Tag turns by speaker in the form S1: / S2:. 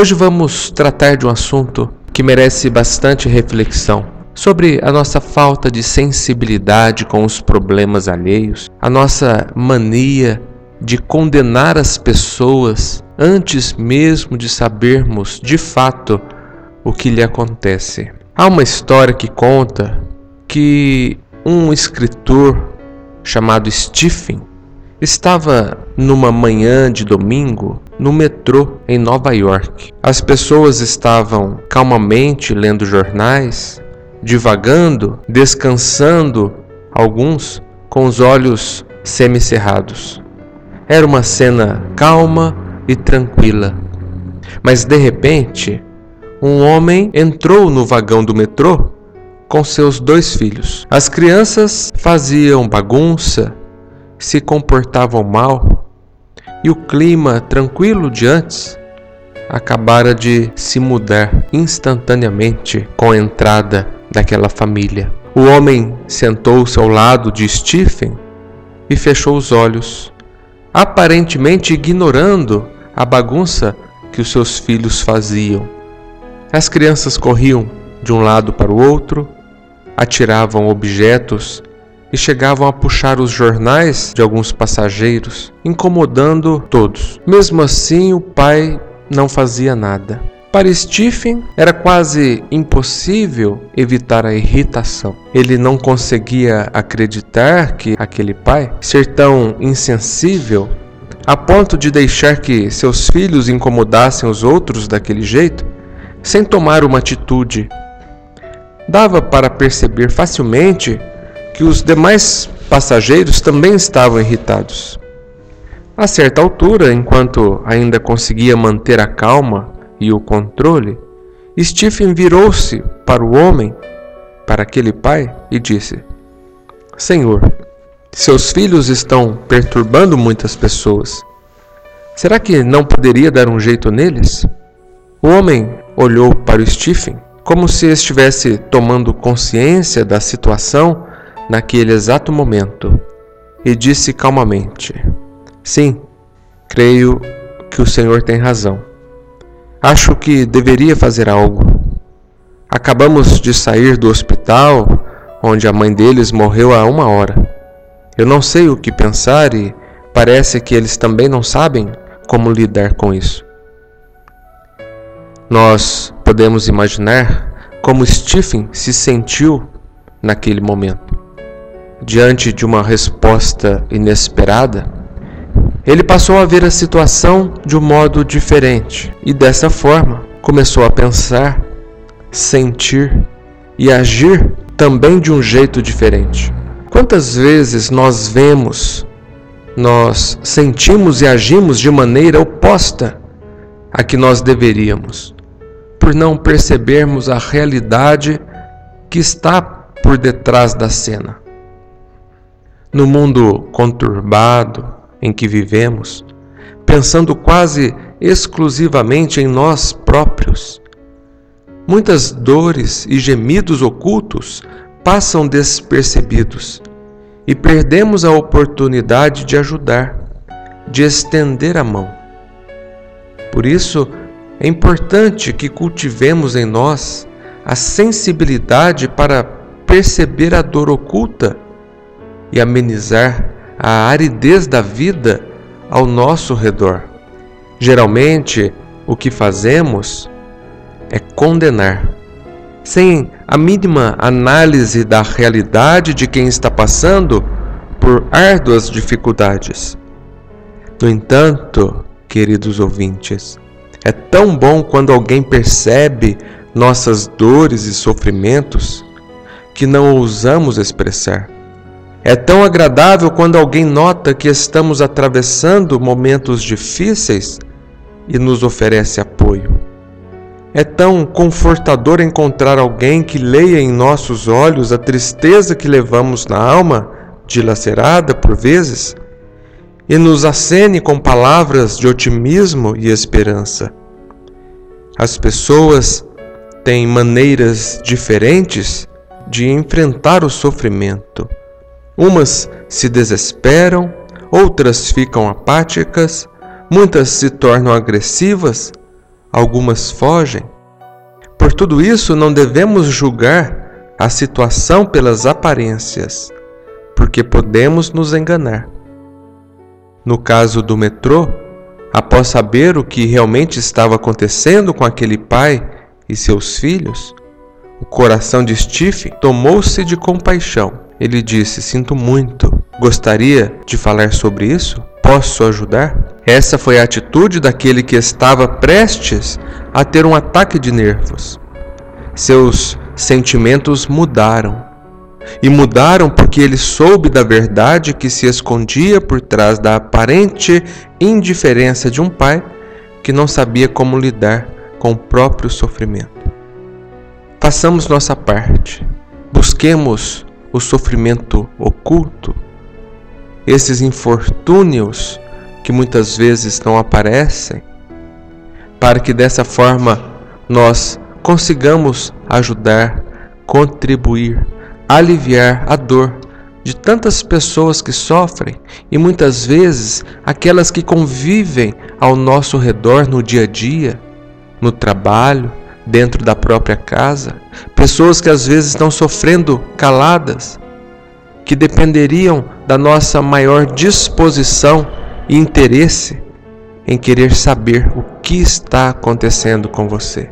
S1: Hoje vamos tratar de um assunto que merece bastante reflexão sobre a nossa falta de sensibilidade com os problemas alheios, a nossa mania de condenar as pessoas antes mesmo de sabermos de fato o que lhe acontece. Há uma história que conta que um escritor chamado Stephen estava numa manhã de domingo no metrô em Nova York. As pessoas estavam calmamente lendo jornais, divagando, descansando, alguns com os olhos semicerrados. Era uma cena calma e tranquila. Mas de repente, um homem entrou no vagão do metrô com seus dois filhos. As crianças faziam bagunça, se comportavam mal e o clima tranquilo de antes acabara de se mudar instantaneamente com a entrada daquela família. O homem sentou-se ao lado de Stephen e fechou os olhos, aparentemente ignorando a bagunça que os seus filhos faziam. As crianças corriam de um lado para o outro, atiravam objetos e chegavam a puxar os jornais de alguns passageiros, incomodando todos. Mesmo assim, o pai não fazia nada. Para Stephen, era quase impossível evitar a irritação. Ele não conseguia acreditar que aquele pai, ser tão insensível a ponto de deixar que seus filhos incomodassem os outros daquele jeito, sem tomar uma atitude dava para perceber facilmente que os demais passageiros também estavam irritados. A certa altura, enquanto ainda conseguia manter a calma e o controle, Stephen virou-se para o homem, para aquele pai, e disse: Senhor, seus filhos estão perturbando muitas pessoas. Será que não poderia dar um jeito neles? O homem olhou para o Stephen como se estivesse tomando consciência da situação naquele exato momento, e disse calmamente: Sim, creio que o Senhor tem razão. Acho que deveria fazer algo. Acabamos de sair do hospital onde a mãe deles morreu há uma hora. Eu não sei o que pensar e parece que eles também não sabem como lidar com isso. Nós podemos imaginar como Stephen se sentiu naquele momento. Diante de uma resposta inesperada, ele passou a ver a situação de um modo diferente e dessa forma começou a pensar, sentir e agir também de um jeito diferente. Quantas vezes nós vemos, nós sentimos e agimos de maneira oposta a que nós deveríamos? por não percebermos a realidade que está por detrás da cena. No mundo conturbado em que vivemos, pensando quase exclusivamente em nós próprios, muitas dores e gemidos ocultos passam despercebidos e perdemos a oportunidade de ajudar, de estender a mão. Por isso, é importante que cultivemos em nós a sensibilidade para perceber a dor oculta e amenizar a aridez da vida ao nosso redor. Geralmente, o que fazemos é condenar, sem a mínima análise da realidade de quem está passando por árduas dificuldades. No entanto, queridos ouvintes, é tão bom quando alguém percebe nossas dores e sofrimentos que não ousamos expressar. É tão agradável quando alguém nota que estamos atravessando momentos difíceis e nos oferece apoio. É tão confortador encontrar alguém que leia em nossos olhos a tristeza que levamos na alma, dilacerada por vezes, e nos acene com palavras de otimismo e esperança. As pessoas têm maneiras diferentes de enfrentar o sofrimento. Umas se desesperam, outras ficam apáticas, muitas se tornam agressivas, algumas fogem. Por tudo isso, não devemos julgar a situação pelas aparências, porque podemos nos enganar. No caso do metrô, após saber o que realmente estava acontecendo com aquele pai e seus filhos, o coração de Steve tomou-se de compaixão. Ele disse: Sinto muito. Gostaria de falar sobre isso? Posso ajudar? Essa foi a atitude daquele que estava prestes a ter um ataque de nervos. Seus sentimentos mudaram. E mudaram porque ele soube da verdade que se escondia por trás da aparente indiferença de um pai que não sabia como lidar com o próprio sofrimento. Façamos nossa parte. Busquemos o sofrimento oculto, esses infortúnios que muitas vezes não aparecem, para que dessa forma nós consigamos ajudar, contribuir, aliviar a dor de tantas pessoas que sofrem e muitas vezes aquelas que convivem ao nosso redor no dia a dia, no trabalho, dentro da própria casa, pessoas que às vezes estão sofrendo caladas, que dependeriam da nossa maior disposição e interesse em querer saber o que está acontecendo com você.